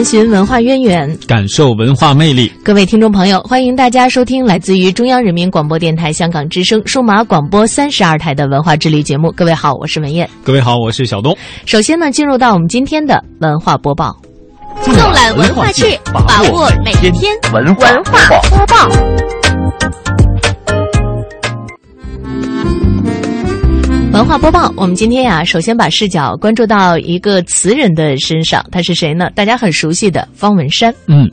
探寻文化渊源，感受文化魅力。各位听众朋友，欢迎大家收听来自于中央人民广播电台香港之声数码广播三十二台的文化之旅节目。各位好，我是文燕。各位好，我是小东。首先呢，进入到我们今天的文化播报，纵览文化界，把握每天文化播报。文化播报，我们今天呀，首先把视角关注到一个词人的身上，他是谁呢？大家很熟悉的方文山。嗯，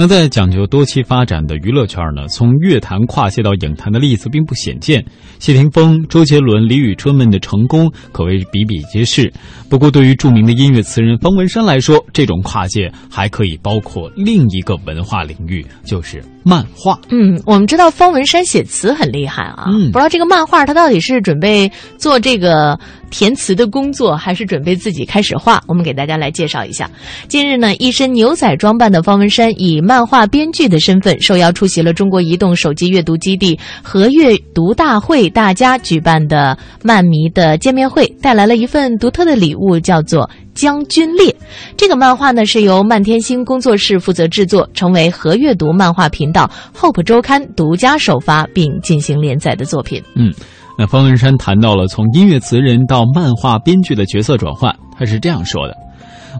那在讲究多期发展的娱乐圈呢，从乐坛跨界到影坛的例子并不鲜见。谢霆锋、周杰伦、李宇春们的成功可谓比比皆是。不过，对于著名的音乐词人方文山来说，这种跨界还可以包括另一个文化领域，就是漫画。嗯，我们知道方文山写词很厉害啊，嗯，不知道这个漫画他到底是准备做这个填词的工作，还是准备自己开始画？我们给大家来介绍一下。近日呢，一身牛仔装扮的方文山以漫画编剧的身份受邀出席了中国移动手机阅读基地和阅读大会大家举办的漫迷的见面会，带来了一份独特的礼物，叫做。将军列，这个漫画呢是由漫天星工作室负责制作，成为和阅读漫画频道 Hope 周刊独家首发并进行连载的作品。嗯，那方文山谈到了从音乐词人到漫画编剧的角色转换，他是这样说的：“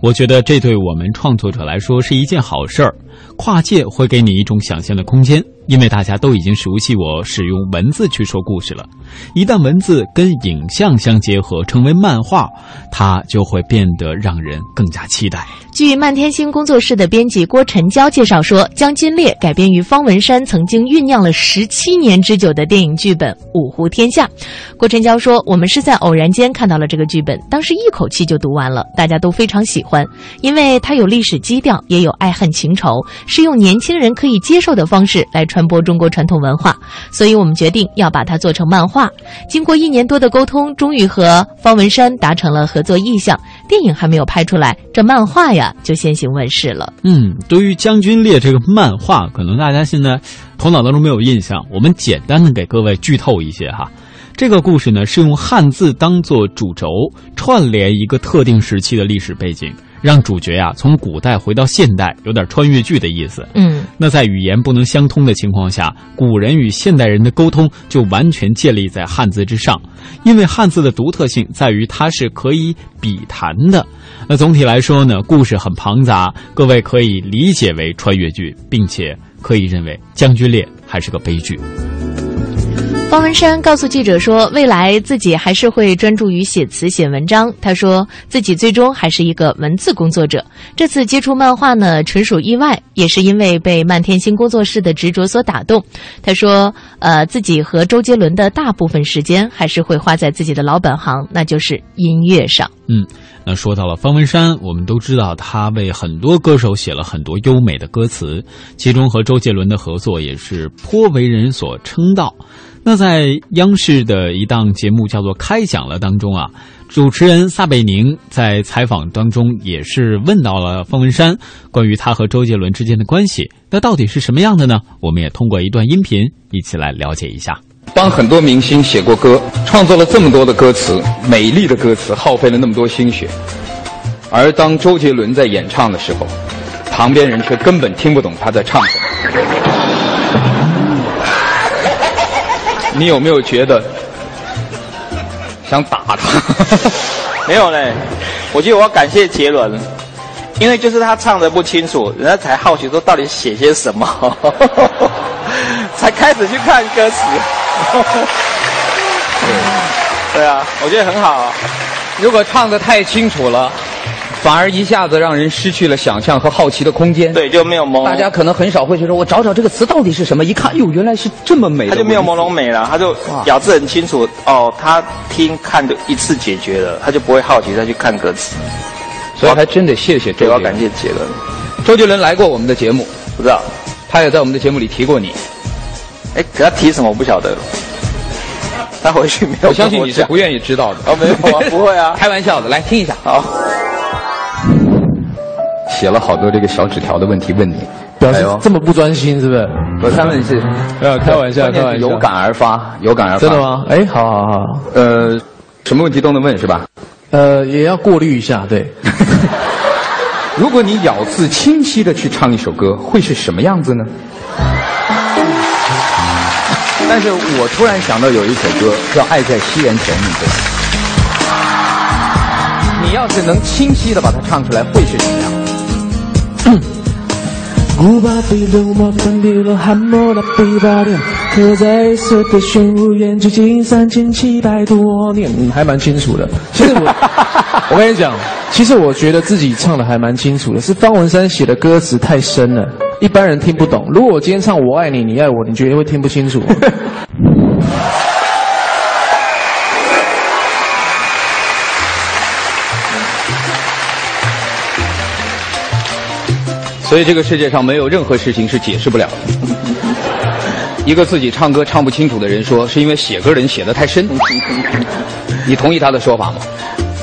我觉得这对我们创作者来说是一件好事儿，跨界会给你一种想象的空间。”因为大家都已经熟悉我使用文字去说故事了，一旦文字跟影像相结合，成为漫画，它就会变得让人更加期待。据漫天星工作室的编辑郭晨娇介绍说，《将军列》改编于方文山曾经酝酿了十七年之久的电影剧本《五湖天下》。郭晨娇说：“我们是在偶然间看到了这个剧本，当时一口气就读完了，大家都非常喜欢，因为它有历史基调，也有爱恨情仇，是用年轻人可以接受的方式来传。”播中国传统文化，所以我们决定要把它做成漫画。经过一年多的沟通，终于和方文山达成了合作意向。电影还没有拍出来，这漫画呀就先行问世了。嗯，对于《将军列》这个漫画，可能大家现在头脑当中没有印象，我们简单的给各位剧透一些哈。这个故事呢是用汉字当做主轴，串联一个特定时期的历史背景。让主角呀从古代回到现代，有点穿越剧的意思。嗯，那在语言不能相通的情况下，古人与现代人的沟通就完全建立在汉字之上，因为汉字的独特性在于它是可以笔谈的。那总体来说呢，故事很庞杂，各位可以理解为穿越剧，并且可以认为《将军列》还是个悲剧。方文山告诉记者说：“未来自己还是会专注于写词、写文章。他说自己最终还是一个文字工作者。这次接触漫画呢，纯属意外，也是因为被漫天星工作室的执着所打动。”他说：“呃，自己和周杰伦的大部分时间还是会花在自己的老本行，那就是音乐上。”嗯，那说到了方文山，我们都知道他为很多歌手写了很多优美的歌词，其中和周杰伦的合作也是颇为人所称道。那在央视的一档节目叫做《开讲了》当中啊，主持人撒贝宁在采访当中也是问到了方文山关于他和周杰伦之间的关系，那到底是什么样的呢？我们也通过一段音频一起来了解一下。帮很多明星写过歌，创作了这么多的歌词，美丽的歌词，耗费了那么多心血，而当周杰伦在演唱的时候，旁边人却根本听不懂他在唱什么。你有没有觉得想打他？没有嘞，我觉得我要感谢杰伦，因为就是他唱的不清楚，人家才好奇说到底写些什么，才开始去看歌词。对啊，我觉得很好。如果唱的太清楚了，反而一下子让人失去了想象和好奇的空间。对，就没有朦胧。大家可能很少会去说，我找找这个词到底是什么？一看，哟，原来是这么美的。他就没有朦胧美了，他就咬字很清楚。哦，他听看的一次解决了，他就不会好奇再去看歌词。所以还真得谢谢周杰伦。我要感谢杰伦。周杰伦来过我们的节目，不知道。他也在我们的节目里提过你。哎，给他提什么我不晓得。他回去没有？我相信你是不愿意知道的。哦，没有啊，不会啊，开玩笑的。来听一下。好。写了好多这个小纸条的问题问你，表示这么不专心是不是？我三问是，呃，开玩笑，开玩笑。有感而发，有感而发。真的吗？哎，好好好。呃，什么问题都能问是吧？呃，也要过滤一下，对。如果你咬字清晰的去唱一首歌，会是什么样子呢？但是我突然想到有一首歌叫《爱在西元前》，你你要是能清晰的把它唱出来，会是什么样？古巴比伦，我分离了汉谟拉比巴甸，刻在色的玄武岩，距今三千七百多年，还蛮清楚的。其实我，我跟你讲，其实我觉得自己唱的还蛮清楚的，是方文山写的歌词太深了，一般人听不懂。如果我今天唱我爱你，你爱我，你觉得会听不清楚？所以这个世界上没有任何事情是解释不了的。一个自己唱歌唱不清楚的人说，是因为写歌人写的太深。你同意他的说法吗？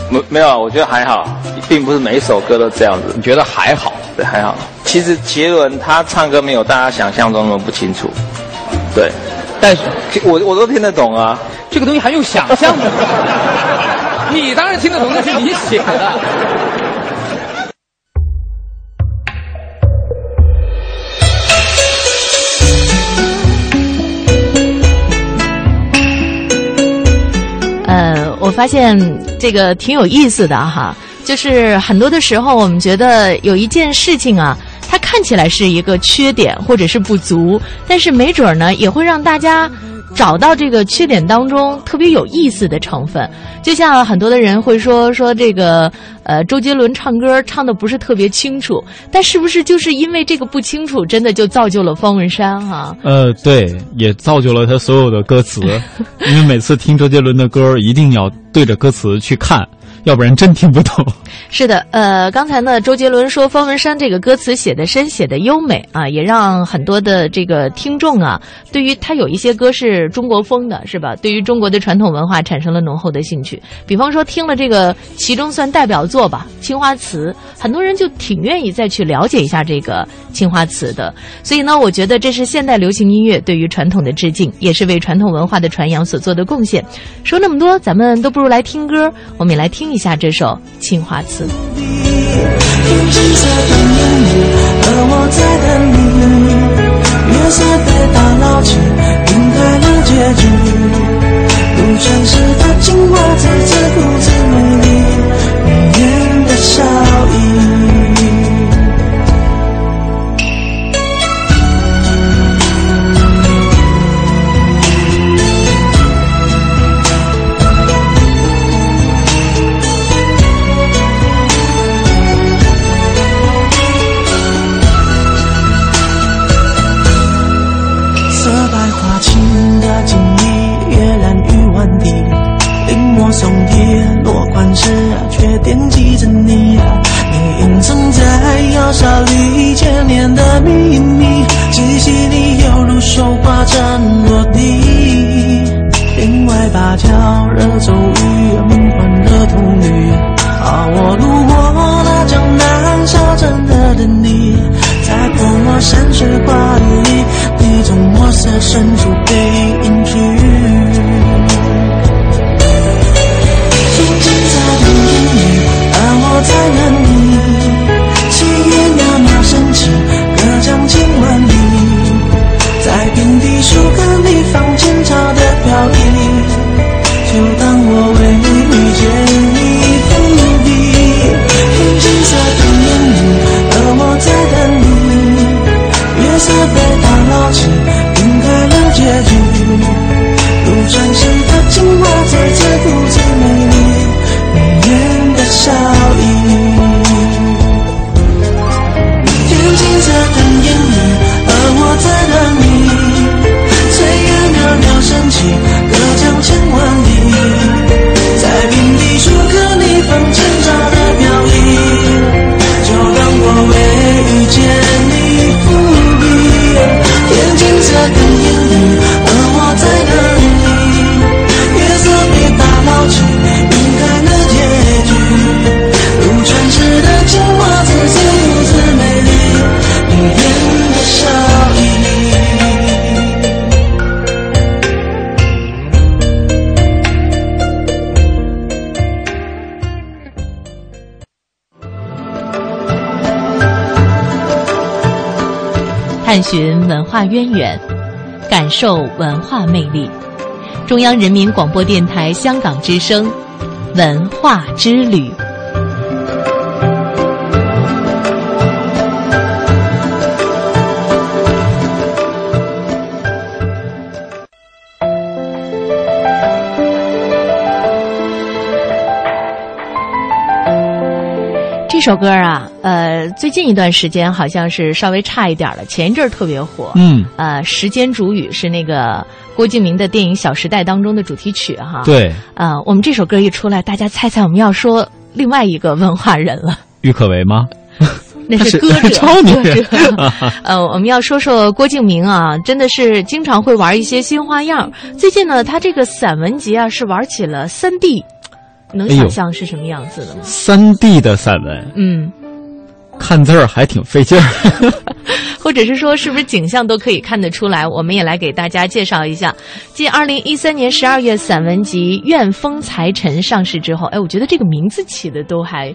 没没有，我觉得还好，并不是每一首歌都这样子。你觉得还好？对，还好。其实杰伦他唱歌没有大家想象中那么不清楚。对，但是我我都听得懂啊。这个东西还用想象的？你当然听得懂，那是你写的。呃我发现这个挺有意思的哈，就是很多的时候，我们觉得有一件事情啊，它看起来是一个缺点或者是不足，但是没准儿呢，也会让大家找到这个缺点当中特别有意思的成分。就像很多的人会说说这个呃，周杰伦唱歌唱的不是特别清楚，但是不是就是因为这个不清楚，真的就造就了方文山哈？呃，对，也造就了他所有的歌词，因为每次听周杰伦的歌，一定要对着歌词去看。要不然真听不懂。是的，呃，刚才呢，周杰伦说方文山这个歌词写的深，写的优美啊，也让很多的这个听众啊，对于他有一些歌是中国风的，是吧？对于中国的传统文化产生了浓厚的兴趣。比方说听了这个其中算代表作吧，《青花瓷》，很多人就挺愿意再去了解一下这个青花瓷的。所以呢，我觉得这是现代流行音乐对于传统的致敬，也是为传统文化的传扬所做的贡献。说那么多，咱们都不如来听歌，我们也来听听一。下这首《青花瓷》。用金色的眼里，而我在等你。月色被打捞起，晕开了结局。如传世的青花瓷，自顾自美丽，迷人的笑意。叶落款时，却惦记着你。你隐藏在窑沙里千年的秘密，气息里犹如绣花针落地。另外芭蕉热骤雨，梦幻热童女。啊，我路过那江南小镇的等你，在泼墨山水画里，你从墨色深处寻文化渊源，感受文化魅力。中央人民广播电台香港之声，文化之旅。首歌啊，呃，最近一段时间好像是稍微差一点了，前一阵儿特别火。嗯，呃，时间煮雨是那个郭敬明的电影《小时代》当中的主题曲哈。。对，呃，我们这首歌一出来，大家猜猜我们要说另外一个文化人了，郁可唯吗？那是歌者 呃，我们要说说郭敬明啊，真的是经常会玩一些新花样。最近呢，他这个散文集啊是玩起了三 D，能想象是什么样子的吗？三 D 的散文，嗯。看字儿还挺费劲儿。或者是说是不是景象都可以看得出来？我们也来给大家介绍一下，继二零一三年十二月散文集《怨风财尘》上市之后，哎，我觉得这个名字起的都还，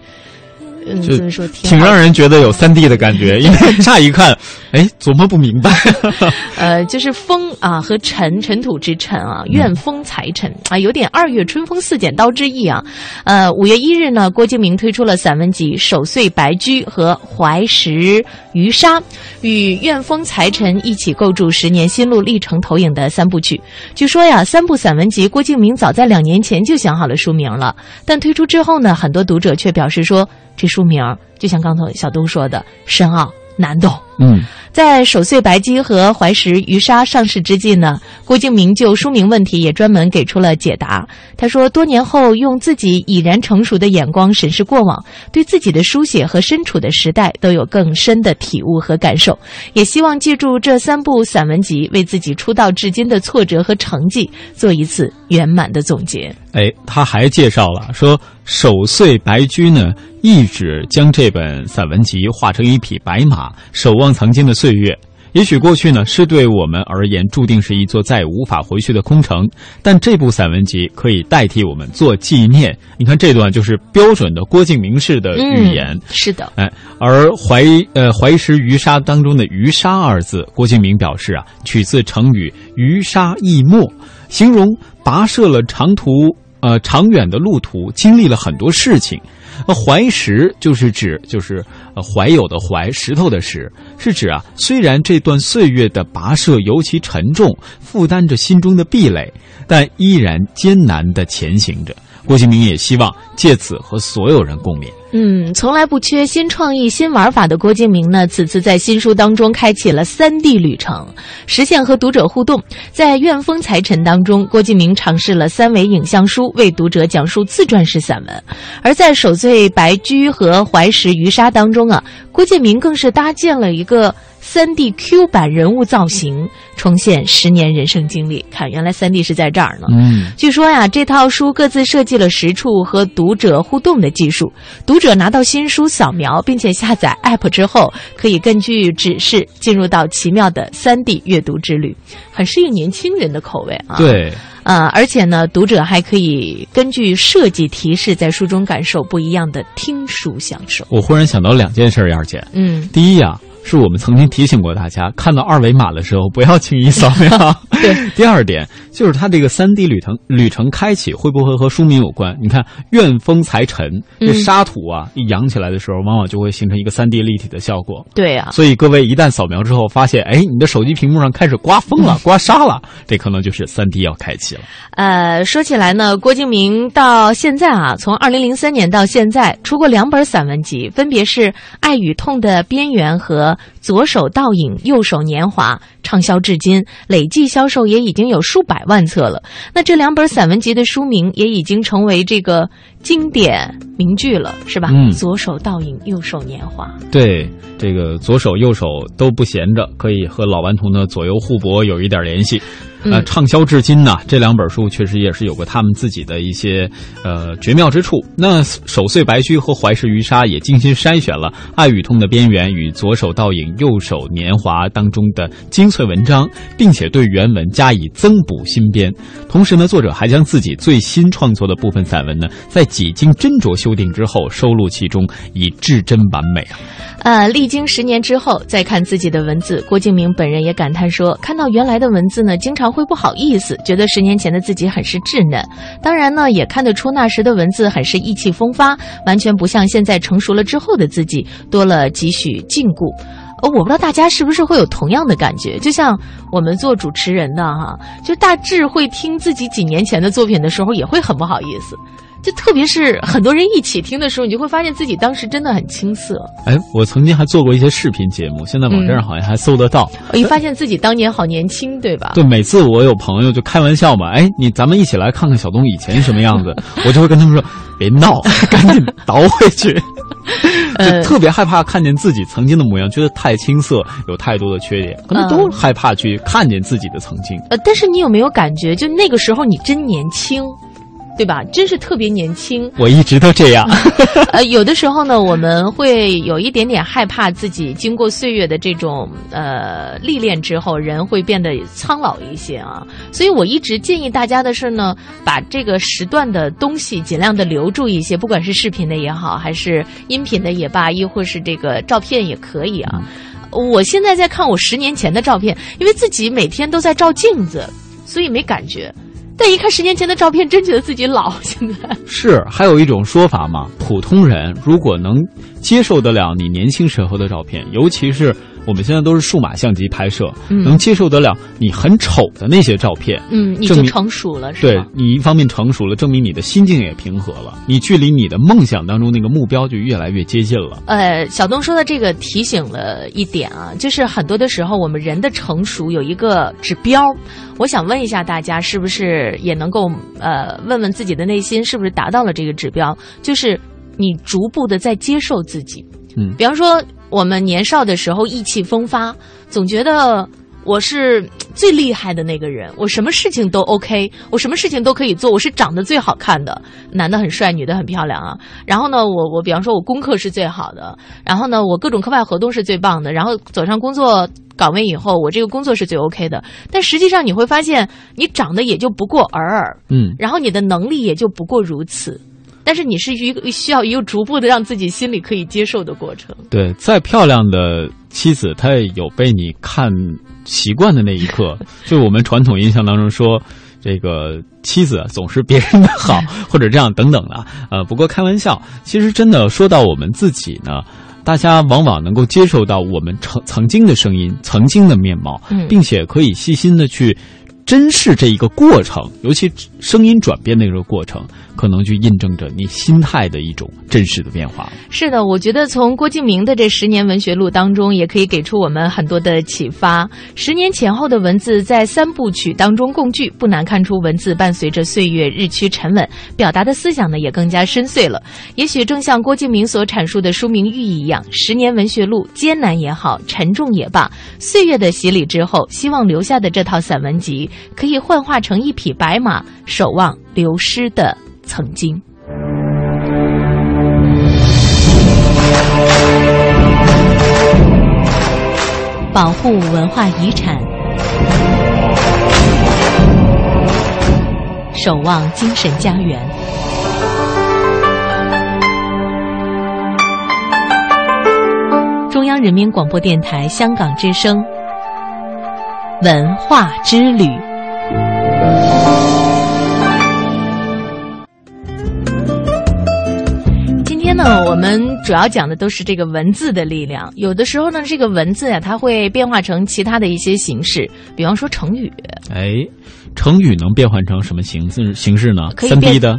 嗯，就怎么说，好挺让人觉得有三 D 的感觉，因为乍一看，哎，琢磨不明白。呃，就是风啊和尘，尘土之尘啊，嗯怨风财尘啊，有点二月春风似剪刀之意啊。呃，五月一日呢，郭敬明推出了散文集《守岁白驹》和《怀石渔沙》，与怨风财尘一起构筑十年心路历程投影的三部曲。据说呀，三部散文集郭敬明早在两年前就想好了书名了，但推出之后呢，很多读者却表示说，这书名就像刚才小东说的，深奥难懂。嗯，在《守岁白驹》和《怀石鱼沙》上市之际呢，郭敬明就书名问题也专门给出了解答。他说，多年后用自己已然成熟的眼光审视过往，对自己的书写和身处的时代都有更深的体悟和感受，也希望借助这三部散文集，为自己出道至今的挫折和成绩做一次圆满的总结。哎，他还介绍了说，守岁白驹呢，一指将这本散文集画成一匹白马，守望曾经的岁月。也许过去呢，是对我们而言注定是一座再也无法回去的空城，但这部散文集可以代替我们做纪念。你看这段就是标准的郭敬明式的语言。嗯、是的，哎，而怀呃怀石渔沙当中的渔沙二字，郭敬明表示啊，取自成语渔沙溢没，形容跋涉了长途呃长远的路途，经历了很多事情。呃怀石就是指就是呃怀有的怀，石头的石，是指啊，虽然这段岁月的跋涉尤其沉重，负担着心中的壁垒，但依然艰难的前行着。郭敬明也希望借此和所有人共勉。嗯，从来不缺新创意、新玩法的郭敬明呢，此次在新书当中开启了三 D 旅程，实现和读者互动。在《怨风财神》当中，郭敬明尝试了三维影像书，为读者讲述自传式散文；而在《守岁白驹》和《怀石渔沙》当中啊，郭敬明更是搭建了一个。三 D Q 版人物造型，重现十年人生经历。看，原来三 D 是在这儿呢。嗯，据说呀，这套书各自设计了十处和读者互动的技术。读者拿到新书扫描，并且下载 App 之后，可以根据指示进入到奇妙的三 D 阅读之旅，很适应年轻人的口味啊。。对。呃，而且呢，读者还可以根据设计提示，在书中感受不一样的听书享受。我忽然想到两件事，燕儿姐。嗯，第一呀、是我们曾经提醒过大家，看到二维码的时候不要轻易扫描。对。第二点就是它这个三 D 旅程旅程开启会不会和书名有关？你看“怨风财尘”这沙土啊，一扬起来的时候，往往就会形成一个三 D 立体的效果。对啊。所以各位一旦扫描之后，发现哎，你的手机屏幕上开始刮风了、刮沙了，这可能就是三 D 要开启了。呃，说起来呢，郭敬明到现在啊，从二零零三年到现在，出过两本散文集，分别是《爱与痛的边缘》和的《左手倒影，右手年华》畅销至今，累计销售也已经有数百万册了。那这两本散文集的书名也已经成为这个经典名句了，是吧？嗯左手倒影，右手年华。对，这个左手右手都不闲着，可以和老顽童的左右互搏有一点联系。呃，嗯畅销至今呢，这两本书确实也是有过他们自己的一些呃绝妙之处。那守岁白须和怀石鱼沙也精心筛选了《爱与痛的边缘》与《左手倒影，右手年华》当中的精粹文章，并且对原文加以增补新编。同时呢，作者还将自己最新创作的部分散文呢，在几经斟酌修订之后收录其中，以至真完美啊。呃，历经十年之后再看自己的文字，郭敬明本人也感叹说，看到原来的文字呢，经常会不好意思，觉得十年前的自己很是稚嫩。当然呢，也看得出那时的文字很是意气风发，完全不像现在成熟了之后的自己多了几许禁锢。呃，我不知道大家是不是会有同样的感觉，就像我们做主持人的哈，就大致会听自己几年前的作品的时候，也会很不好意思。就特别是很多人一起听的时候，你就会发现自己当时真的很青涩。哎，我曾经还做过一些视频节目，现在网站上好像还搜得到。我一发现自己当年好年轻，对吧？对，每次我有朋友就开玩笑嘛，哎，你咱们一起来看看小东以前什么样子，我就会跟他们说，别闹，赶紧倒回去。就特别害怕看见自己曾经的模样，觉得太青涩，有太多的缺点，可能都害怕去看见自己的曾经。呃，但是你有没有感觉，就那个时候你真年轻？对吧？真是特别年轻。我一直都这样。呃，有的时候呢，我们会有一点点害怕自己经过岁月的这种呃历练之后，人会变得苍老一些啊。所以我一直建议大家的是呢，把这个时段的东西尽量的留住一些，不管是视频的也好，还是音频的也罢，亦或是这个照片也可以啊。我现在在看我十年前的照片，因为自己每天都在照镜子，所以没感觉。但一看十年前的照片，真觉得自己老。现在是还有一种说法嘛，普通人如果能接受得了你年轻时候的照片，尤其是我们现在都是数码相机拍摄，嗯能接受得了你很丑的那些照片，嗯，你就成熟了，是吧对吧？你一方面成熟了，证明你的心境也平和了，你距离你的梦想当中那个目标就越来越接近了。呃，小东说的这个提醒了一点啊，就是很多的时候我们人的成熟有一个指标。我想问一下大家，是不是也能够呃问问自己的内心，是不是达到了这个指标？就是你逐步的在接受自己。嗯比方说我们年少的时候意气风发，总觉得我是最厉害的那个人，我什么事情都 OK，我什么事情都可以做，我是长得最好看的，男的很帅，女的很漂亮啊。然后呢，我我比方说我功课是最好的，然后呢，我各种课外活动是最棒的，然后走上工作岗位以后，我这个工作是最 OK 的。但实际上你会发现，你长得也就不过尔尔，嗯，然后你的能力也就不过如此。但是你是一个需要一个逐步的让自己心里可以接受的过程。对，再漂亮的妻子，她也有被你看习惯的那一刻。就我们传统印象当中说，这个妻子总是别人的好，或者这样等等的。呃，不过开玩笑，其实真的说到我们自己呢。大家往往能够接受到我们曾曾经的声音、曾经的面貌，嗯并且可以细心的去珍视这一个过程，尤其声音转变的这个过程，可能就印证着你心态的一种真实的变化。是的，我觉得从郭敬明的这十年文学录当中，也可以给出我们很多的启发。十年前后的文字在三部曲当中共聚，不难看出文字伴随着岁月日趋沉稳，表达的思想呢也更加深邃了。也许正像郭敬明所阐述的书名寓意一样，十年文学录艰难也好，沉重也罢，岁月的洗礼之后，希望留下的这套散文集可以幻化成一匹白马，守望流失的曾经。保护文化遗产，守望精神家园。中央人民广播电台香港之声，文化之旅。天天呢，我们主要讲的都是这个文字的力量。有的时候呢，这个文字啊，它会变化成其他的一些形式，比方说成语。哎，成语能变换成什么形式形式呢？可以三 D 的。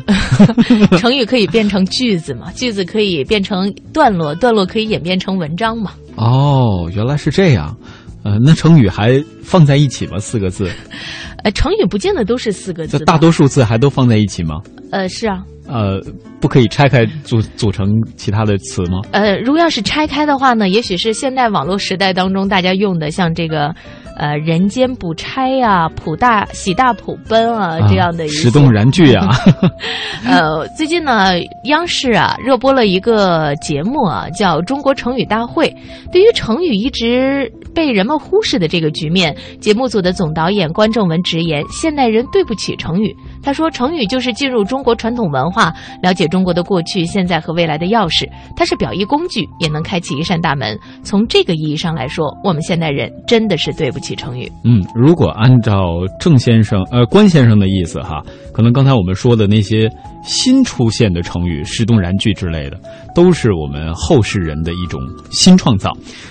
成语可以变成句子嘛？句子可以变成段落，段落可以演变成文章嘛？哦，原来是这样。呃，那成语还放在一起吗？四个字？呃，成语不见得都是四个字。大多数字还都放在一起吗？呃，是啊。呃，不可以拆开组组成其他的词吗？呃，如果要是拆开的话呢，也许是现代网络时代当中大家用的，像这个，呃，人间不拆呀，普大喜大普奔啊这样的一石。动燃剧啊。呃，最近呢，央视啊热播了一个节目啊，叫《中国成语大会》。对于成语一直被人们忽视的这个局面，节目组的总导演关正文直言：现代人对不起成语。他说，成语就是进入中国传统文化。了解中国的过去、现在和未来的钥匙，它是表意工具，也能开启一扇大门。从这个意义上来说，我们现代人真的是对不起成语。嗯，如果按照郑先生、呃关先生的意思哈，可能刚才我们说的那些新出现的成语“石动燃句”之类的，都是我们后世人的一种新创造。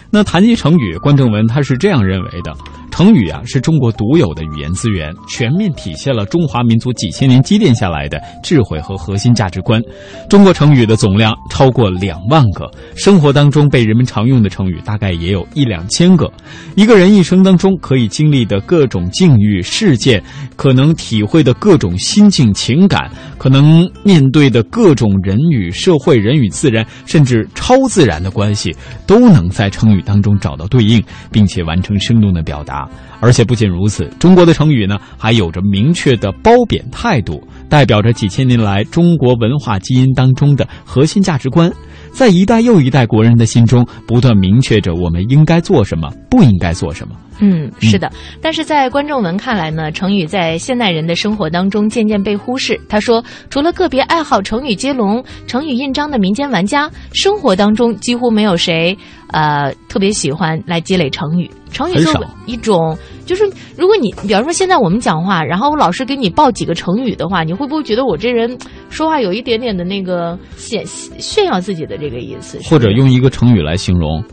那谈及成语，关正文他是这样认为的。成语啊，是中国独有的语言资源，全面体现了中华民族几千年积淀下来的智慧和核心价值观。中国成语的总量超过两万个，生活当中被人们常用的成语大概也有一两千个。一个人一生当中可以经历的各种境遇事件，可能体会的各种心境情感，可能面对的各种人与社会、人与自然，甚至超自然的关系，都能在成语当中找到对应，并且完成生动的表达。而且不仅如此，中国的成语呢，还有着明确的褒贬态度，代表着几千年来中国文化基因当中的核心价值观，在一代又一代国人的心中不断明确着我们应该做什么，不应该做什么。嗯，是的。但是在观众文看来呢，成语在现代人的生活当中渐渐被忽视。他说，除了个别爱好成语接龙、成语印章的民间玩家，生活当中几乎没有谁。呃，特别喜欢来积累成语。成语作为一种，就是如果你，比方说现在我们讲话，然后我老师给你报几个成语的话，你会不会觉得我这人说话有一点点的那个显炫耀自己的这个意思？或者用一个成语来形容？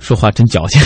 说话真矫情，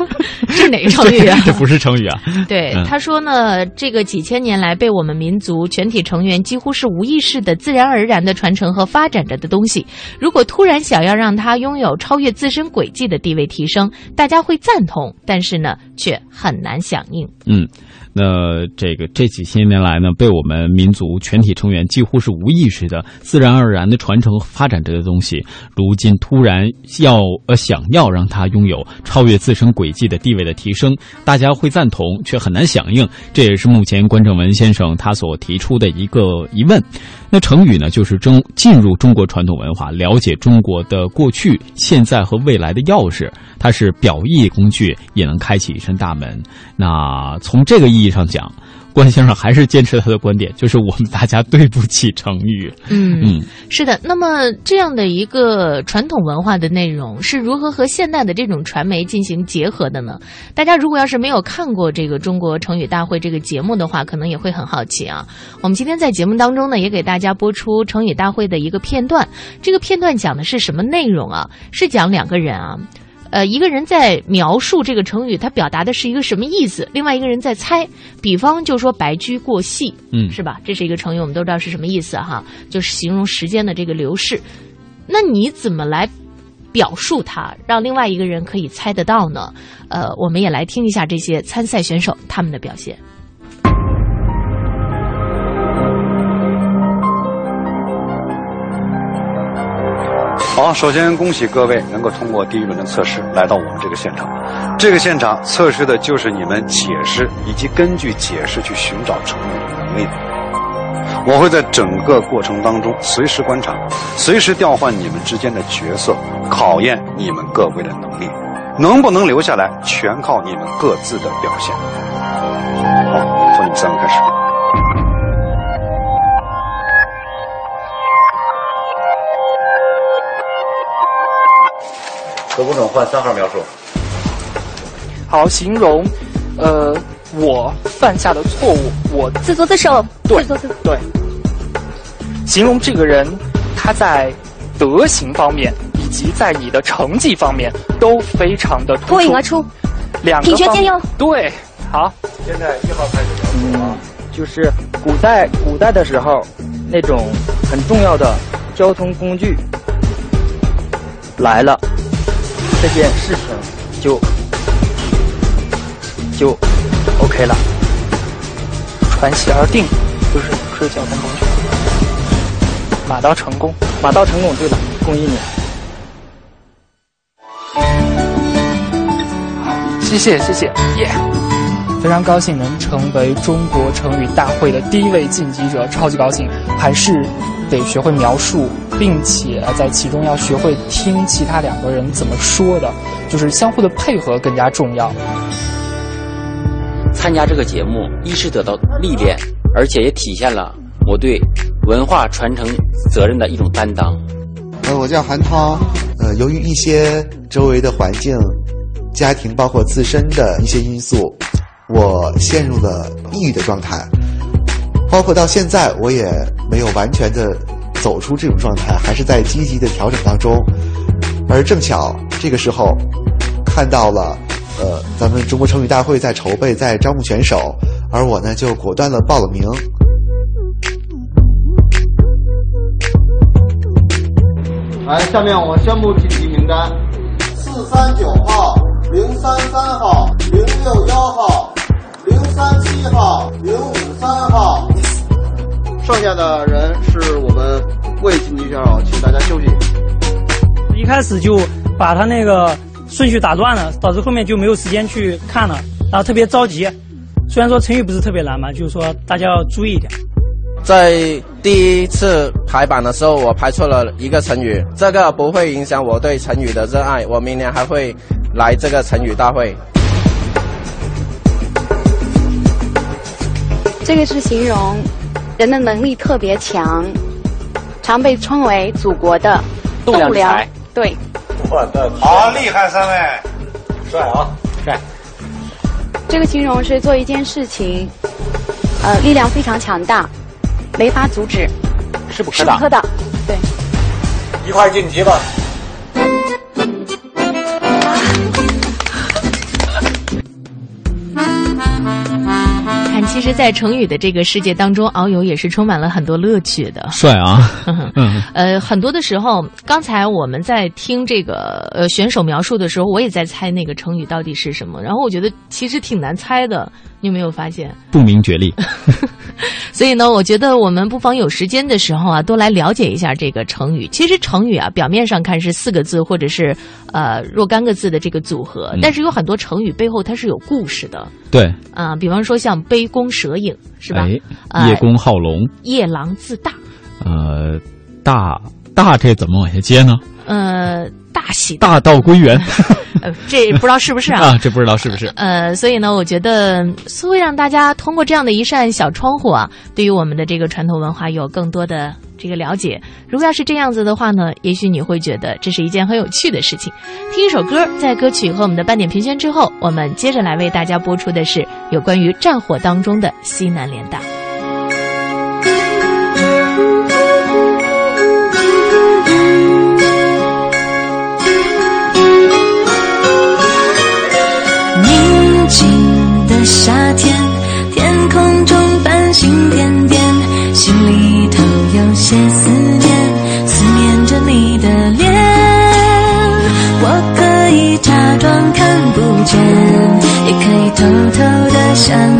是哪个成语啊？这不是成语啊。对，他说呢，这个几千年来被我们民族全体成员几乎是无意识的、自然而然的传承和发展着的东西，如果突然想要让它拥有超越自身轨迹的地位提升，大家会赞同，但是呢，却很难响应。嗯。那这个这几千年来呢，被我们民族全体成员几乎是无意识的、自然而然的传承和发展这些东西，如今突然要呃想要让它拥有超越自身轨迹的地位的提升，大家会赞同，却很难响应。这也是目前关正文先生他所提出的一个疑问。那成语呢，就是中进入中国传统文化、了解中国的过去、现在和未来的钥匙。它是表意工具，也能开启一扇大门。那从这个意义上讲。关先生还是坚持他的观点，就是我们大家对不起成语。嗯嗯，是的。那么这样的一个传统文化的内容是如何和现代的这种传媒进行结合的呢？大家如果要是没有看过这个中国成语大会这个节目的话，可能也会很好奇啊。我们今天在节目当中呢，也给大家播出成语大会的一个片段。这个片段讲的是什么内容啊？是讲两个人啊。呃，一个人在描述这个成语，它表达的是一个什么意思？另外一个人在猜。比方就说“白驹过隙”，嗯，是吧？这是一个成语，我们都知道是什么意思哈，就是形容时间的这个流逝。那你怎么来表述它，让另外一个人可以猜得到呢？呃，我们也来听一下这些参赛选手他们的表现。好，首先恭喜各位能够通过第一轮的测试来到我们这个现场。这个现场测试的就是你们解释以及根据解释去寻找成语的能力。我会在整个过程当中随时观察，随时调换你们之间的角色，考验你们各位的能力。能不能留下来，全靠你们各自的表现。好，从你们三个开始。何工种换三号描述。好，形容，呃，我犯下的错误，我自作自受。对，自作自对。形容这个人，他在德行方面以及在你的成绩方面都非常的脱颖而出。两个品学兼优。对，好，现在一号开始描述啊，就是古代古代的时候，那种很重要的交通工具来了，这件事情就就 OK 了，传奇而定，就是不是交通工具。马到成功，马到成功，对了，共一年。谢谢谢谢，耶！非常高兴能成为中国成语大会的第一位晋级者，超级高兴！还是得学会描述，并且在其中要学会听其他两个人怎么说的，就是相互的配合更加重要。参加这个节目，一是得到历练，而且也体现了我对文化传承责任的一种担当。呃，我叫韩涛，呃，由于一些周围的环境。家庭包括自身的一些因素，我陷入了抑郁的状态，包括到现在我也没有完全的走出这种状态，还是在积极的调整当中。而正巧这个时候看到了，呃，咱们中国成语大会在筹备，在招募选手，而我呢就果断的报了名。来，下面我宣布晋级名单：四三九号。零三三号，零六幺号，零三七号，零五三号，剩下的人是我们未晋级选手，请大家休息。一开始就把他那个顺序打乱了，导致后面就没有时间去看了，然后特别着急。虽然说成语不是特别难嘛，就是说大家要注意一点。在第一次排版的时候，我排错了一个成语，这个不会影响我对成语的热爱，我明年还会。来这个成语大会，这个是形容人的能力特别强，常被称为祖国的栋梁。对，我的好厉害，三位，帅啊，帅。这个形容是做一件事情，呃，力量非常强大，没法阻止，势不可挡。不可挡，对。一块晋级吧。实，在成语的这个世界当中，遨游也是充满了很多乐趣的。帅啊！呃，很多的时候，刚才我们在听这个呃选手描述的时候，我也在猜那个成语到底是什么。然后我觉得其实挺难猜的，你有没有发现？不明觉厉。所以呢，我觉得我们不妨有时间的时候啊，多来了解一下这个成语。其实成语啊，表面上看是四个字或者是呃若干个字的这个组合，但是有很多成语背后它是有故事的。对啊，比方说像杯弓蛇影，是吧？叶公好龙，夜郎自大。呃，大大这怎么往下接呢？呃，大喜大道归元。呃，这不知道是不是啊？啊，这不知道是不是？呃，所以呢，我觉得会让大家通过这样的一扇小窗户啊，对于我们的这个传统文化有更多的这个了解。如果要是这样子的话呢，也许你会觉得这是一件很有趣的事情。听一首歌，在歌曲和我们的半点评宣之后，我们接着来为大家播出的是有关于战火当中的西南联大。夏天，天空中繁星点点，心里头有些思念，思念着你的脸。我可以假装看不见，也可以偷偷的想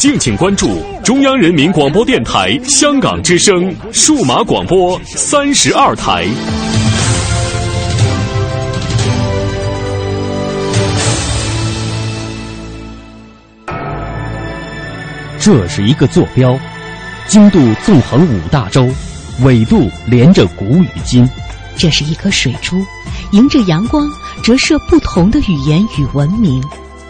敬请关注中央人民广播电台香港之声数码广播三十二台。这是一个坐标，经度纵横五大洲，纬度连着古与今。这是一颗水珠，迎着阳光折射不同的语言与文明。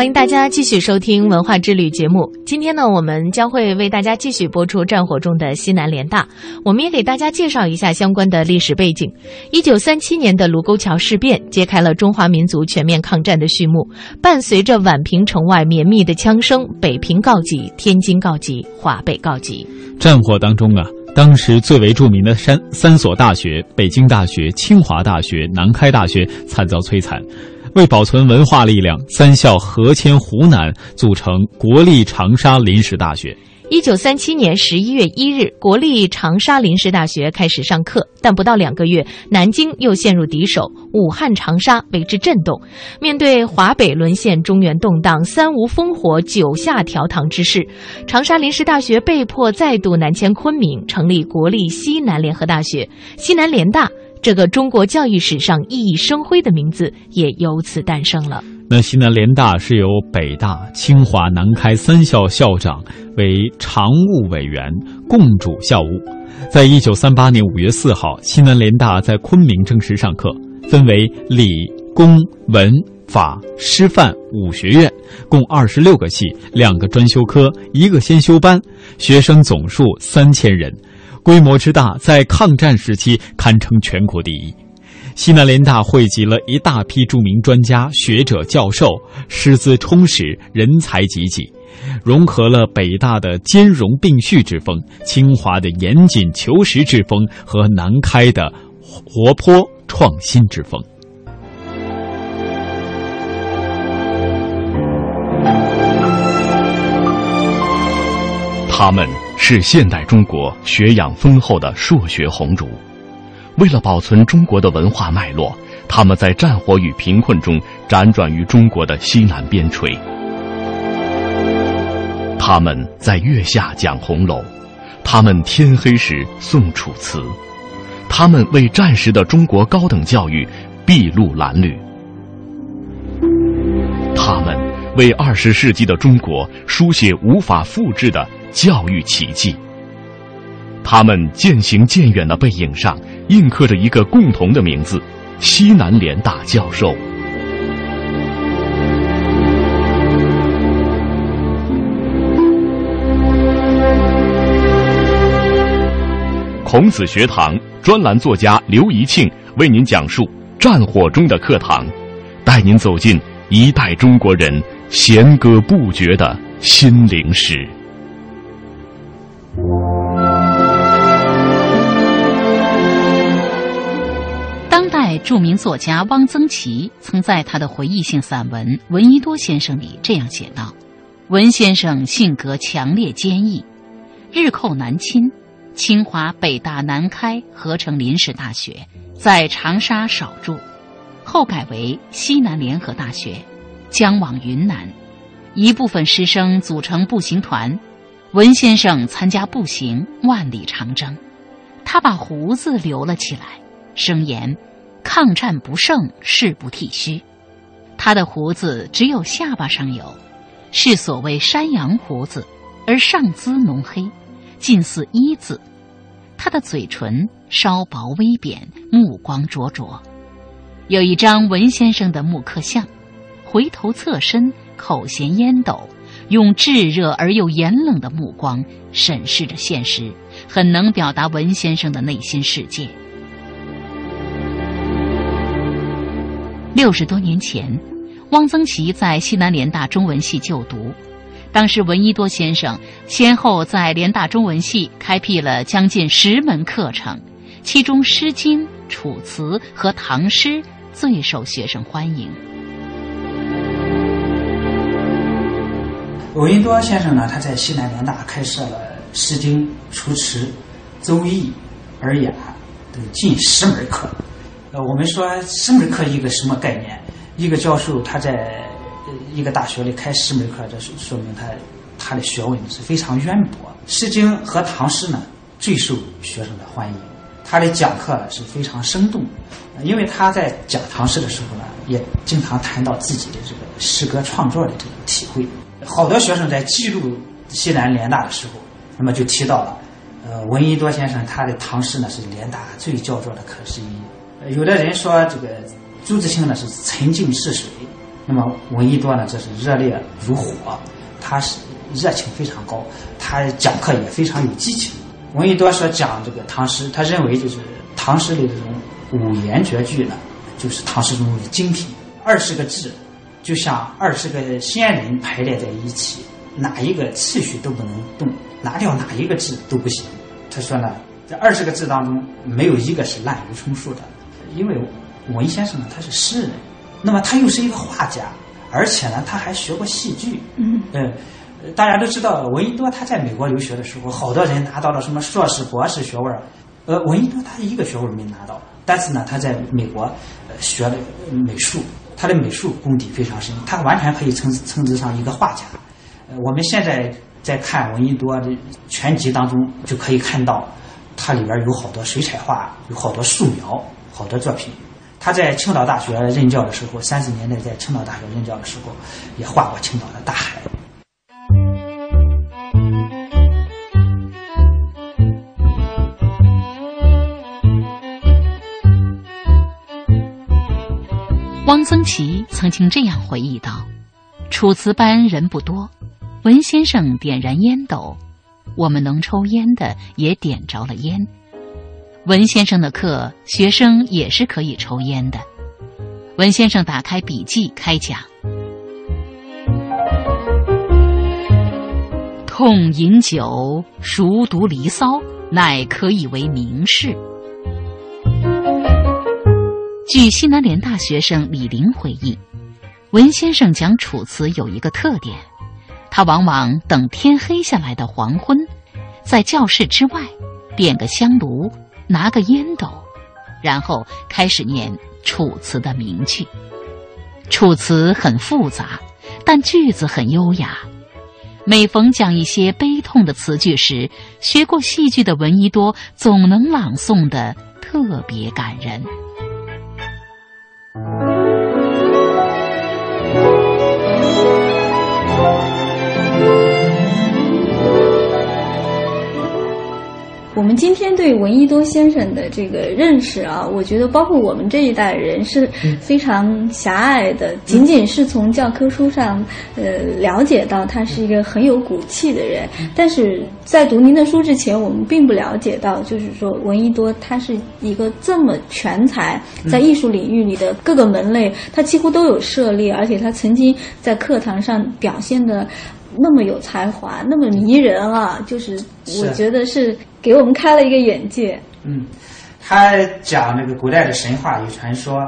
欢迎大家继续收听《文化之旅》节目。今天呢，我们将会为大家继续播出战火中的西南联大。我们也给大家介绍一下相关的历史背景。一九三七年的卢沟桥事变揭开了中华民族全面抗战的序幕。伴随着宛平城外绵密的枪声，北平告急，天津告急，华北告急。战火当中啊，当时最为著名的三三所大学——北京大学、清华大学、南开大学——惨遭摧残。为保存文化力量，三校合迁湖南，组成国立长沙临时大学。一九三七年十一月一日，国立长沙临时大学开始上课，但不到两个月，南京又陷入敌手，武汉、长沙为之震动。面对华北沦陷、中原动荡、三无烽火、九下调塘之势，长沙临时大学被迫再度南迁昆明，成立国立西南联合大学——西南联大。这个中国教育史上熠熠生辉的名字也由此诞生了。那西南联大是由北大、清华、南开三校校长为常务委员共主校务。在一九三八年五月四号，西南联大在昆明正式上课，分为理、工、文、法、师范五学院，共二十六个系，两个专修科，一个先修班，学生总数三千人。规模之大，在抗战时期堪称全国第一。西南联大汇集了一大批著名专家学者、教授，师资充实，人才济济，融合了北大的兼容并蓄之风、清华的严谨求实之风和南开的活泼创新之风。他们。是现代中国学养丰厚的硕学红烛，为了保存中国的文化脉络，他们在战火与贫困中辗转于中国的西南边陲。他们在月下讲红楼，他们天黑时诵楚辞，他们为战时的中国高等教育筚路蓝缕，他们为二十世纪的中国书写无法复制的。教育奇迹。他们渐行渐远的背影上印刻着一个共同的名字——西南联大教授。孔子学堂专栏作家刘怡庆为您讲述战火中的课堂，带您走进一代中国人弦歌不绝的心灵史。当代著名作家汪曾祺曾在他的回忆性散文《闻一多先生》里这样写道：“文先生性格强烈坚毅，日寇南侵，清华、北大、南开合成临时大学，在长沙少住，后改为西南联合大学，将往云南。一部分师生组成步行团，文先生参加步行万里长征，他把胡子留了起来，声言。”抗战不胜，誓不剃须。他的胡子只有下巴上有，是所谓山羊胡子，而上姿浓黑，近似一字。他的嘴唇稍薄微扁，目光灼灼。有一张文先生的木刻像，回头侧身，口衔烟斗，用炙热而又严冷的目光审视着现实，很能表达文先生的内心世界。六十多年前，汪曾祺在西南联大中文系就读。当时，闻一多先生先后在联大中文系开辟了将近十门课程，其中《诗经》《楚辞》和唐诗最受学生欢迎。闻一多先生呢，他在西南联大开设了《诗经》《楚辞》《周易》《尔雅》等近十门课。呃，我们说十门课一个什么概念？一个教授他在一个大学里开十门课，这说说明他他的学问是非常渊博。《诗经》和唐诗呢最受学生的欢迎，他的讲课是非常生动。因为他在讲唐诗的时候呢，也经常谈到自己的这个诗歌创作的这种体会。好多学生在记录西南联大的时候，那么就提到了，呃，闻一多先生他的唐诗呢是联大最焦灼的课之一。有的人说这个朱自清呢是沉静似水，那么闻一多呢这是热烈如火，他是热情非常高，他讲课也非常有激情。闻一多说讲这个唐诗，他认为就是唐诗里这种五言绝句呢，就是唐诗中的精品。二十个字，就像二十个仙人排列在一起，哪一个次序都不能动，拿掉哪一个字都不行。他说呢，这二十个字当中没有一个是滥竽充数的。因为文先生呢，他是诗人，那么他又是一个画家，而且呢，他还学过戏剧。嗯，呃，大家都知道，闻一多他在美国留学的时候，好多人拿到了什么硕士、博士学位呃，闻一多他一个学位没拿到，但是呢，他在美国学了美术，他的美术功底非常深，他完全可以称称之上一个画家。呃，我们现在在看闻一多的全集当中，就可以看到，他里边有好多水彩画，有好多素描。好多作品，他在青岛大学任教的时候，三十年代在青岛大学任教的时候，也画过青岛的大海。汪曾祺曾经这样回忆道：“楚辞班人不多，文先生点燃烟斗，我们能抽烟的也点着了烟。”文先生的课，学生也是可以抽烟的。文先生打开笔记开讲：痛饮酒，熟读《离骚》，乃可以为名士。据西南联大学生李林回忆，文先生讲《楚辞》有一个特点，他往往等天黑下来的黄昏，在教室之外点个香炉。拿个烟斗，然后开始念《楚辞》的名句。《楚辞》很复杂，但句子很优雅。每逢讲一些悲痛的词句时，学过戏剧的闻一多总能朗诵的特别感人。Thank you. 我们今天对闻一多先生的这个认识啊，我觉得包括我们这一代人是非常狭隘的，仅仅是从教科书上呃了解到他是一个很有骨气的人，但是在读您的书之前，我们并不了解到，就是说闻一多他是一个这么全才，在艺术领域里的各个门类，他几乎都有涉猎，而且他曾经在课堂上表现的。那么有才华，那么迷人啊！就是我觉得是给我们开了一个眼界。嗯，他讲那个古代的神话与传说，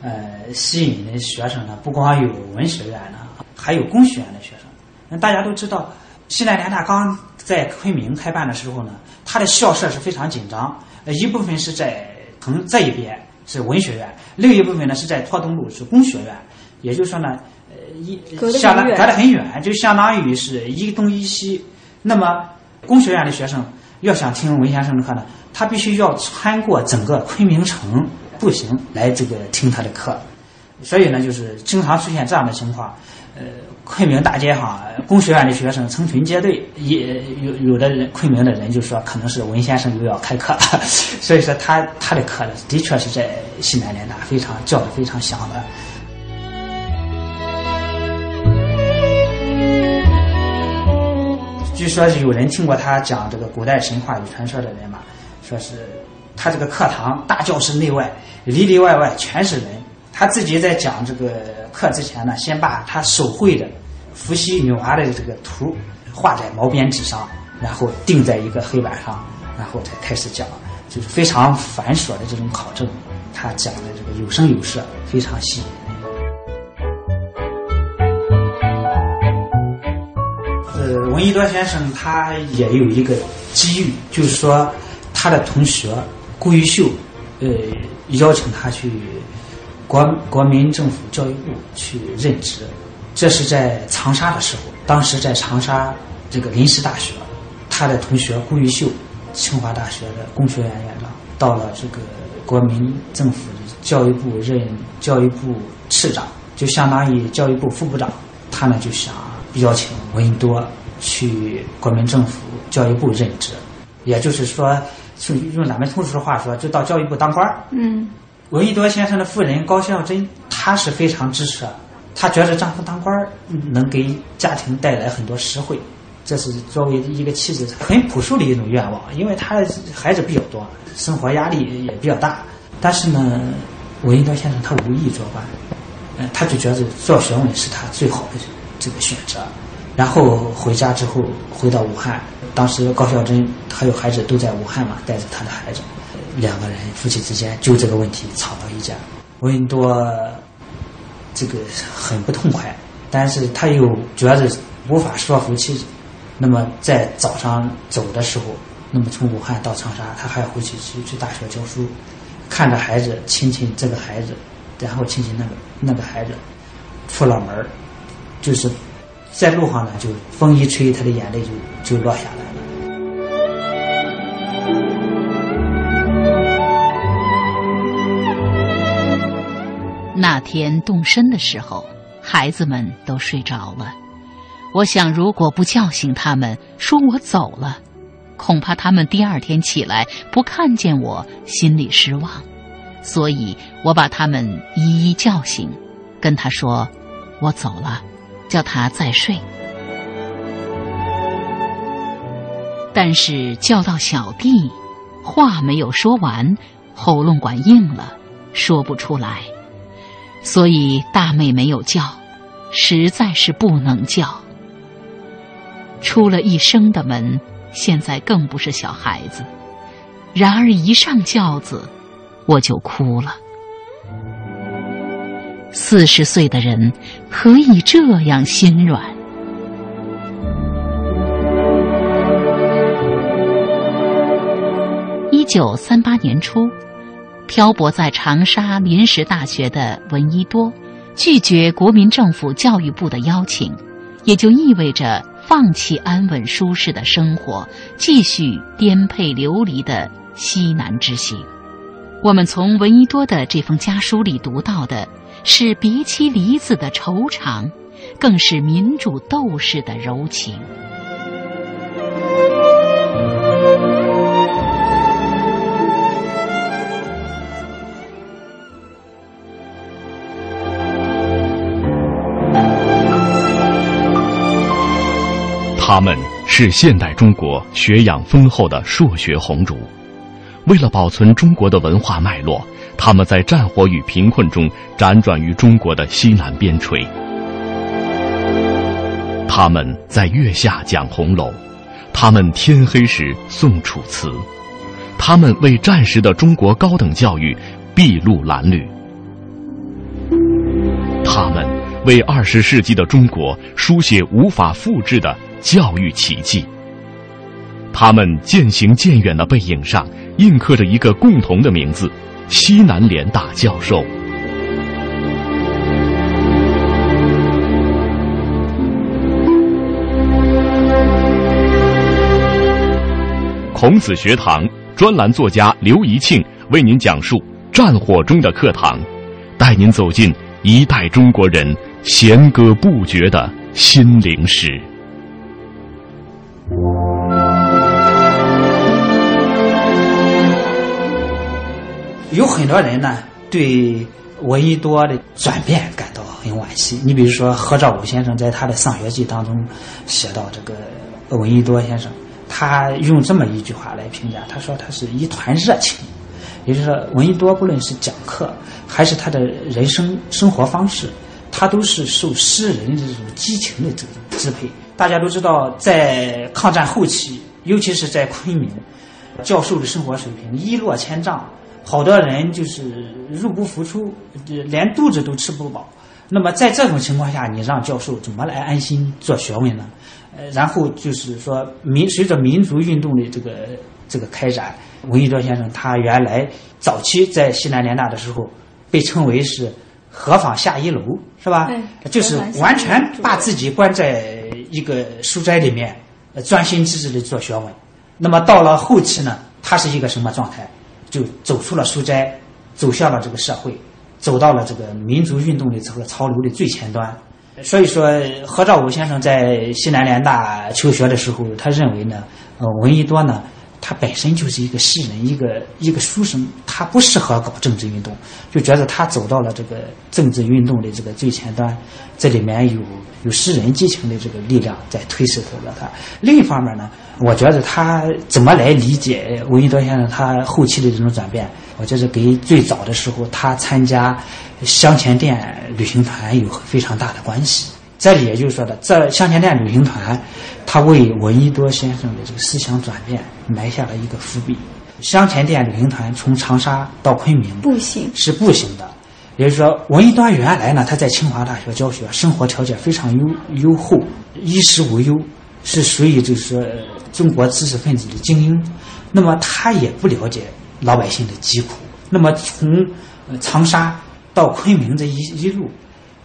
呃，吸引的学生呢，不光有文学院的，还有工学院的学生。那大家都知道，西南联大刚在昆明开办的时候呢，它的校舍是非常紧张，呃，一部分是在从这一边是文学院，另一部分呢是在拓东路是工学院，也就是说呢。一相当隔得很远，就相当于是一东一西。那么工学院的学生要想听文先生的课呢，他必须要穿过整个昆明城步行来这个听他的课。所以呢，就是经常出现这样的情况。呃，昆明大街上工学院的学生成群结队，也有有的人昆明的人就说可能是文先生又要开课，所以说他他的课，的确是在西南联大非常叫的非常响的。据说有人听过他讲这个古代神话与传说的人嘛，说是他这个课堂大教室内外里里外外全是人。他自己在讲这个课之前呢，先把他手绘的伏羲女娲的这个图画在毛边纸上，然后钉在一个黑板上，然后才开始讲，就是非常繁琐的这种考证。他讲的这个有声有色，非常细。闻一多先生他也有一个机遇，就是说他的同学顾玉秀，呃，邀请他去国国民政府教育部去任职。这是在长沙的时候，当时在长沙这个临时大学，他的同学顾玉秀，清华大学的工学院院长，到了这个国民政府教育部任教育部次长，就相当于教育部副部长。他呢就想邀请闻一多。去国民政府教育部任职，也就是说，用咱们通俗的话说，就到教育部当官儿。嗯，闻一多先生的夫人高孝贞，她是非常支持，她觉得丈夫当官儿能给家庭带来很多实惠，这是作为一个妻子很朴素的一种愿望，因为她孩子比较多，生活压力也比较大。但是呢，闻一多先生他无意做官，嗯，他就觉得做学问是他最好的这个选择。然后回家之后回到武汉，当时高孝珍还有孩子都在武汉嘛，带着他的孩子，两个人夫妻之间就这个问题吵到一架。闻多这个很不痛快，但是他又觉得无法说服妻子。那么在早上走的时候，那么从武汉到长沙，他还要回去去去大学教书，看着孩子亲亲这个孩子，然后亲亲那个那个孩子，出了门就是。在路上呢，就风一吹，他的眼泪就就落下来了。那天动身的时候，孩子们都睡着了。我想，如果不叫醒他们，说我走了，恐怕他们第二天起来不看见我，心里失望。所以我把他们一一叫醒，跟他说：“我走了。”叫他再睡，但是叫到小弟，话没有说完，喉咙管硬了，说不出来，所以大妹没有叫，实在是不能叫。出了一生的门，现在更不是小孩子，然而一上轿子，我就哭了。四十岁的人何以这样心软？一九三八年初，漂泊在长沙临时大学的闻一多拒绝国民政府教育部的邀请，也就意味着放弃安稳舒适的生活，继续颠沛流离的西南之行。我们从闻一多的这封家书里读到的。是鼻妻离子的惆怅更是民主斗士的柔情。他们是现代中国学养丰厚的硕学红烛为了保存中国的文化脉络他们在战火与贫困中辗转于中国的西南边陲。他们在月下讲红楼，他们天黑时诵楚辞，他们为战时的中国高等教育筚路蓝缕，他们为二十世纪的中国书写无法复制的教育奇迹。他们渐行渐远的背影上印刻着一个共同的名字——西南联大教授。孔子学堂专栏作家刘怡庆为您讲述战火中的课堂，带您走进一代中国人弦歌不绝的心灵史。有很多人呢对闻一多的转变感到很惋惜。你比如说何兆武先生在他的《上学记》当中写到这个闻一多先生，他用这么一句话来评价，他说他是一团热情。也就是说，闻一多不论是讲课还是他的人生生活方式，他都是受诗人这种激情的这种支配。大家都知道，在抗战后期，尤其是在昆明，教授的生活水平一落千丈。好多人就是入不敷出，连肚子都吃不饱。那么在这种情况下，你让教授怎么来安心做学问呢？呃，然后就是说民随着民族运动的这个这个开展，闻一多先生他原来早期在西南联大的时候，被称为是何坊下一楼，是吧？就是完全把自己关在一个书斋里面，专心致志的做学问。那么到了后期呢，他是一个什么状态？就走出了书斋，走向了这个社会，走到了这个民族运动的这个潮流的最前端。所以说，何兆武先生在西南联大求学的时候，他认为呢，呃，闻一多呢，他本身就是一个诗人，一个一个书生，他不适合搞政治运动，就觉得他走到了这个政治运动的这个最前端，这里面有有诗人激情的这个力量在推使着他。另一方面呢。我觉得他怎么来理解闻一多先生他后期的这种转变？我觉得跟最早的时候他参加香前店旅行团有非常大的关系。这里也就是说的，这香前店旅行团，他为闻一多先生的这个思想转变埋下了一个伏笔。香前店旅行团从长沙到昆明步行是步行的，也就是说，闻一多原来呢他在清华大学教学，生活条件非常优优厚，衣食无忧，是属于就是说。中国知识分子的精英，那么他也不了解老百姓的疾苦。那么从长沙到昆明这一一路，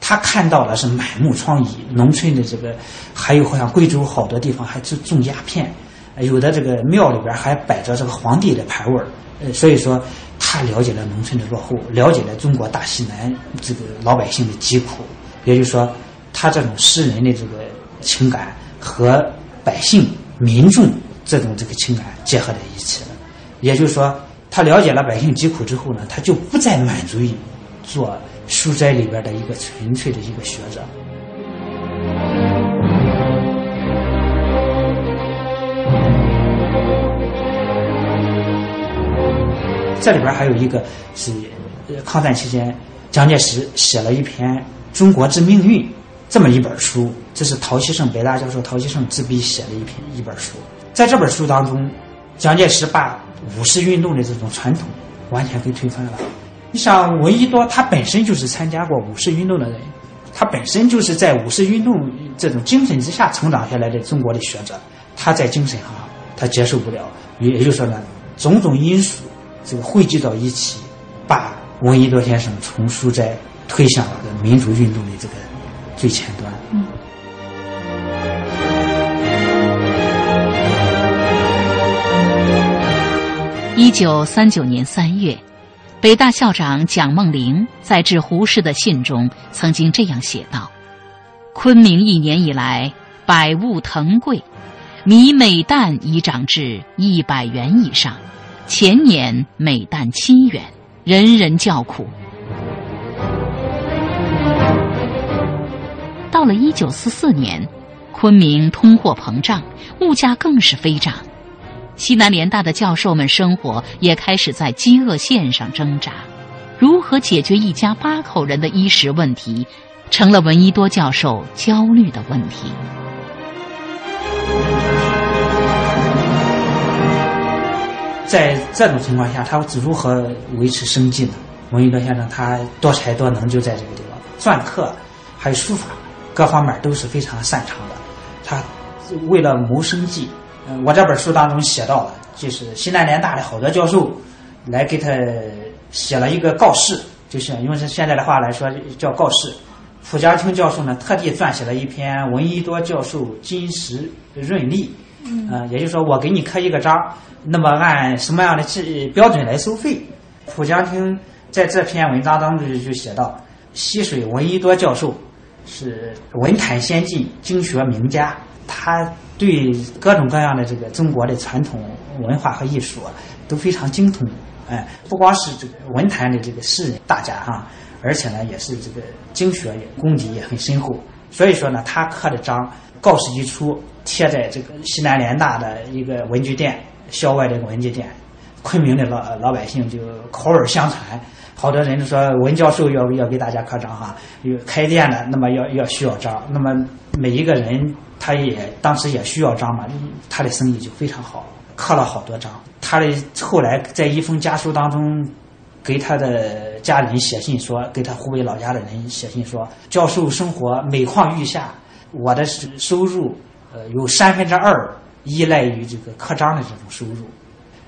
他看到了是满目疮痍，农村的这个，还有好像贵州好多地方还种种鸦片，有的这个庙里边还摆着这个皇帝的牌位儿。呃，所以说他了解了农村的落后，了解了中国大西南这个老百姓的疾苦。也就是说，他这种诗人的这个情感和百姓。民众这种这个情感结合在一起了，也就是说，他了解了百姓疾苦之后呢，他就不再满足于做书斋里边的一个纯粹的一个学者。这里边还有一个是抗战期间，蒋介石写了一篇《中国之命运》。这么一本书，这是陶希圣北大教授陶希圣自笔写的一篇一本书。在这本书当中，蒋介石把五四运动的这种传统完全给推翻了。你想闻一多，他本身就是参加过五四运动的人，他本身就是在五四运动这种精神之下成长下来的中国的学者，他在精神上他接受不了，也就是说呢，种种因素这个汇聚到一起，把闻一多先生从书斋推向了民族运动的这个。最前端。一九三九年三月，北大校长蒋梦麟在致胡适的信中曾经这样写道：“昆明一年以来，百物腾贵，米每担已涨至一百元以上，前年每担七元，人人叫苦。”到了一九四四年，昆明通货膨胀，物价更是飞涨。西南联大的教授们生活也开始在饥饿线上挣扎。如何解决一家八口人的衣食问题，成了闻一多教授焦虑的问题。在这种情况下，他如何维持生计呢？闻一多先生他多才多能，就在这个地方，篆刻还有书法各方面都是非常擅长的。他为了谋生计，我这本书当中写到了，就是西南联大的好多教授来给他写了一个告示，就是用现在的话来说叫告示。傅家清教授呢，特地撰写了一篇《闻一多教授金石润利》，嗯，也就是说我给你刻一个章。那么按什么样的标准来收费？浦江厅在这篇文章当中就写到：溪水闻一多教授是文坛先进、经学名家，他对各种各样的这个中国的传统文化和艺术都非常精通。哎，不光是这个文坛的这个诗人大家哈，而且呢也是这个经学也功底也很深厚。所以说呢，他刻的章告示一出，贴在这个西南联大的一个文具店。校外的文具店，昆明的老老百姓就口耳相传，好多人都说文教授要要给大家刻章哈，有开店的，那么要要需要章，那么每一个人他也当时也需要章嘛，他的生意就非常好，刻了好多章。他的后来在一封家书当中，给他的家人写信说，给他湖北老家的人写信说，教授生活每况愈下，我的收入呃有三分之二。依赖于这个刻章的这种收入，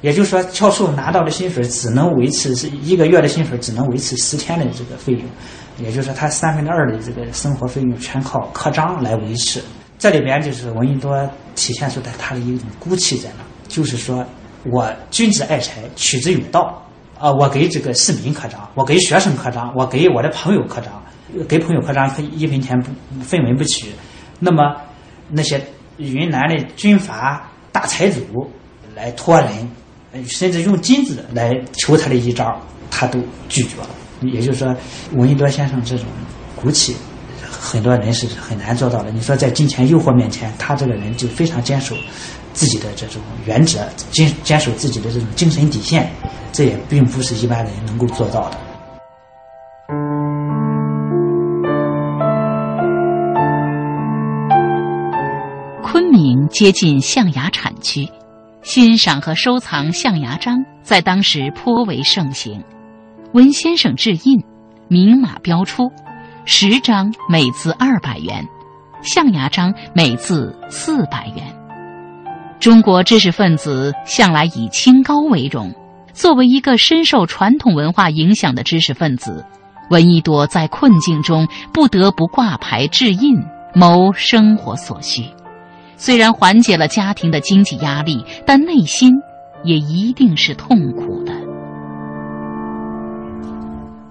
也就是说，教授拿到的薪水只能维持是一个月的薪水，只能维持十天的这个费用，也就是说，他三分之二的这个生活费用全靠刻章来维持。这里边就是闻一多体现出来他的一种骨气在那，就是说我君子爱财，取之有道啊！我给这个市民刻章，我给学生刻章，我给我的朋友刻章，给朋友刻章一分钱不分文不取。那么那些。云南的军阀大财主来托人，甚至用金子来求他的一招，他都拒绝了。也就是说，闻一多先生这种骨气，很多人是很难做到的。你说在金钱诱惑面前，他这个人就非常坚守自己的这种原则，坚坚守自己的这种精神底线，这也并不是一般人能够做到的。接近象牙产区，欣赏和收藏象牙章在当时颇为盛行。文先生制印，明码标出，十张每字二百元，象牙章每字四百元。中国知识分子向来以清高为荣，作为一个深受传统文化影响的知识分子，闻一多在困境中不得不挂牌制印，谋生活所需。虽然缓解了家庭的经济压力，但内心也一定是痛苦的。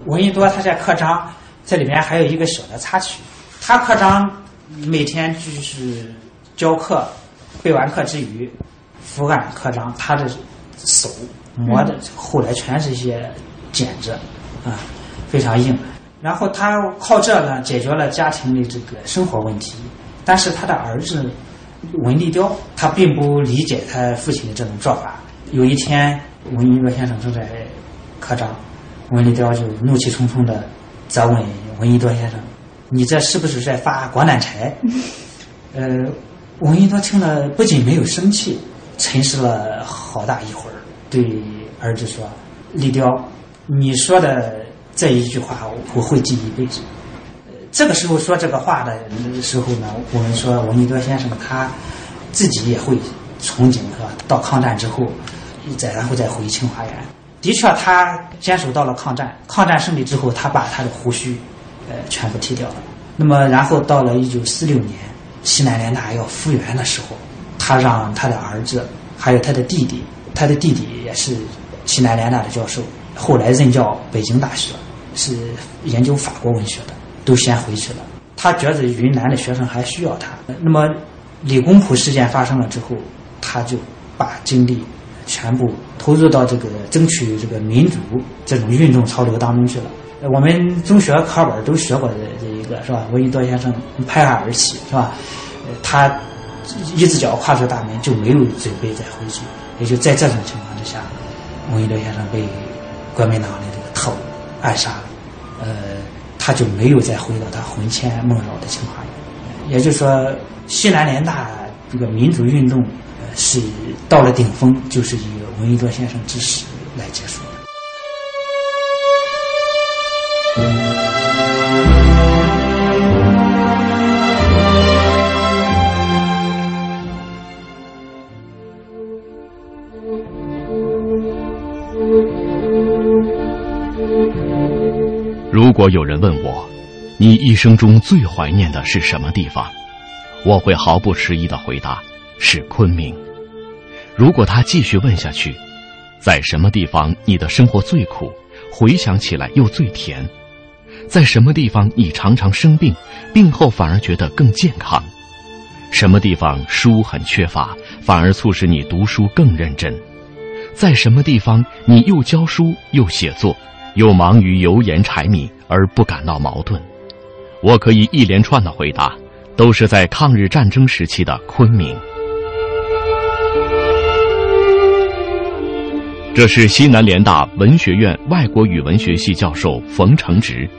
闻一多他在刻章，这里面还有一个小的插曲。他刻章每天就是教课，备完课之余，伏案刻章。他的手磨的后来全是一些茧子，啊，非常硬。然后他靠这呢解决了家庭的这个生活问题，但是他的儿子。文立雕，他并不理解他父亲的这种做法。有一天，文一多先生正在刻章，文立雕就怒气冲冲的责问文一多先生：“你这是不是在发国难财？” 呃，文一多听了不仅没有生气，沉思了好大一会儿，对儿子说：“立雕，你说的这一句话，我会记一辈子。”这个时候说这个话的时候呢，我们说闻一多先生他自己也会憧憬是吧？到抗战之后，再然后再回清华园。的确，他坚守到了抗战。抗战胜利之后，他把他的胡须呃全部剃掉了。那么，然后到了一九四六年，西南联大要复员的时候，他让他的儿子还有他的弟弟，他的弟弟也是西南联大的教授，后来任教北京大学，是研究法国文学的。都先回去了。他觉得云南的学生还需要他。那么，李公朴事件发生了之后，他就把精力全部投入到这个争取这个民主这种运动潮流当中去了。我们中学课本都学过的这一个是吧？闻一多先生拍案而起是吧？他一只脚跨出大门就没有准备再回去，也就在这种情况之下，闻一多先生被国民党的这个特务暗杀了，呃，他就没有再回到他魂牵梦绕的清华园。也就是说，西南联大这个民主运动，是到了顶峰，就是以闻一多先生之死来结束的。如果有人问我，你一生中最怀念的是什么地方？我会毫不迟疑的回答：是昆明。如果他继续问下去，在什么地方你的生活最苦，回想起来又最甜？在什么地方你常常生病，病后反而觉得更健康？什么地方书很缺乏，反而促使你读书更认真？在什么地方你又教书又写作，又忙于油盐柴米而不感到矛盾？我可以一连串的回答，都是在抗日战争时期的昆明。这是西南联大文学院外国语文学系教授冯承植，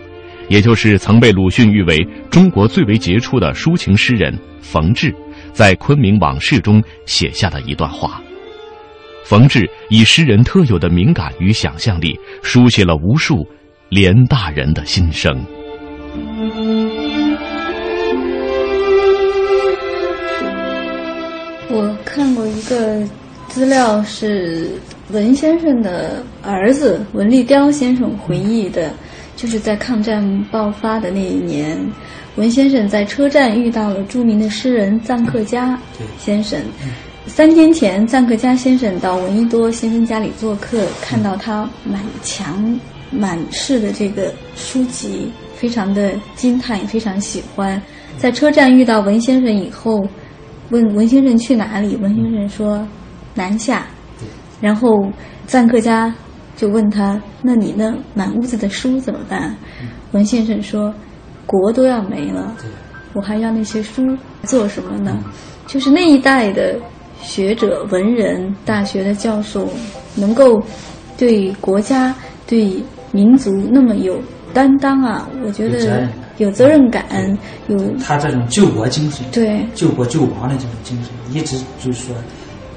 也就是曾被鲁迅誉为中国最为杰出的抒情诗人冯至，在《昆明往事》中写下的一段话。冯至以诗人特有的敏感与想象力，书写了无数连大人的心声。我看过一个资料，是文先生的儿子文立雕先生回忆的，就是在抗战爆发的那一年，文先生在车站遇到了著名的诗人臧克家先生。三天前，臧克家先生到闻一多先生家里做客，看到他满墙满室的这个书籍，非常的惊叹，也非常喜欢。在车站遇到文先生以后，问文先生去哪里，文先生说南下。然后赞克家就问他：“那你那满屋子的书怎么办？”文先生说：“国都要没了，我还要那些书做什么呢？”就是那一代的。学者、文人、大学的教授，能够对国家、对民族那么有担当啊！我觉得有责任感，有他这种救国精神，对救国救亡的这种精神，一直就是说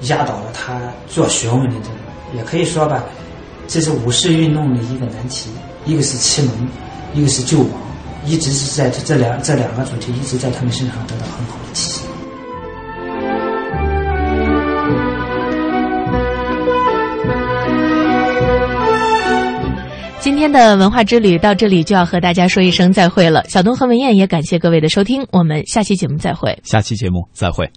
压倒了他做学问的这个。也可以说吧，这是五四运动的一个难题：一个是启蒙，一个是救亡，一直是在这两这两个主题一直在他们身上得到很好的体现。今天的文化之旅到这里就要和大家说一声再会了。小东和文燕也感谢各位的收听，我们下期节目再会。下期节目再会。